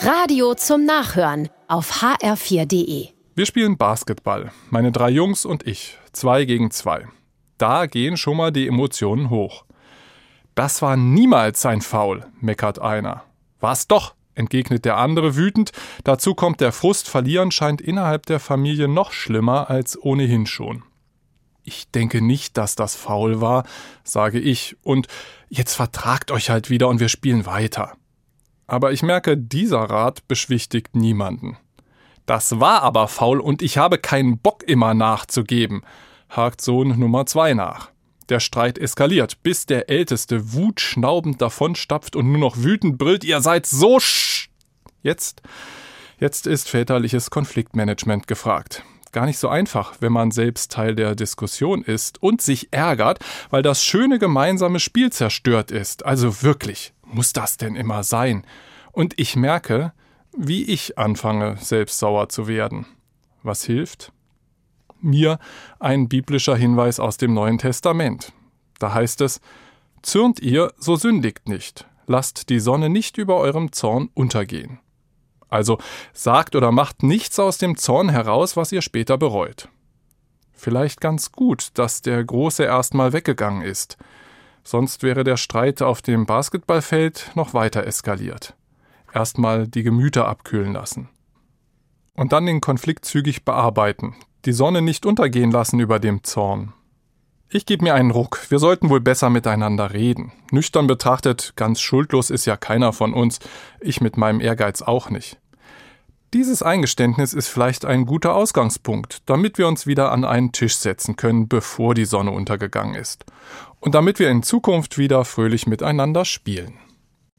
Radio zum Nachhören auf hr4.de. Wir spielen Basketball, meine drei Jungs und ich, zwei gegen zwei. Da gehen schon mal die Emotionen hoch. Das war niemals sein Foul, meckert einer. War's doch, entgegnet der andere wütend. Dazu kommt der Frust, verlieren scheint innerhalb der Familie noch schlimmer als ohnehin schon. Ich denke nicht, dass das faul war, sage ich, und jetzt vertragt euch halt wieder und wir spielen weiter. Aber ich merke, dieser Rat beschwichtigt niemanden. Das war aber faul und ich habe keinen Bock immer nachzugeben, hakt Sohn Nummer zwei nach. Der Streit eskaliert, bis der Älteste wutschnaubend davonstapft und nur noch wütend brüllt, ihr seid so sch. Jetzt, jetzt ist väterliches Konfliktmanagement gefragt. Gar nicht so einfach, wenn man selbst Teil der Diskussion ist und sich ärgert, weil das schöne gemeinsame Spiel zerstört ist. Also wirklich, muss das denn immer sein? Und ich merke, wie ich anfange, selbst sauer zu werden. Was hilft? Mir ein biblischer Hinweis aus dem Neuen Testament. Da heißt es, Zürnt ihr, so sündigt nicht, lasst die Sonne nicht über eurem Zorn untergehen. Also sagt oder macht nichts aus dem Zorn heraus, was ihr später bereut. Vielleicht ganz gut, dass der Große erstmal weggegangen ist. Sonst wäre der Streit auf dem Basketballfeld noch weiter eskaliert. Erstmal die Gemüter abkühlen lassen. Und dann den Konflikt zügig bearbeiten, die Sonne nicht untergehen lassen über dem Zorn. Ich gebe mir einen Ruck, wir sollten wohl besser miteinander reden. Nüchtern betrachtet, ganz schuldlos ist ja keiner von uns, ich mit meinem Ehrgeiz auch nicht. Dieses Eingeständnis ist vielleicht ein guter Ausgangspunkt, damit wir uns wieder an einen Tisch setzen können, bevor die Sonne untergegangen ist. Und damit wir in Zukunft wieder fröhlich miteinander spielen.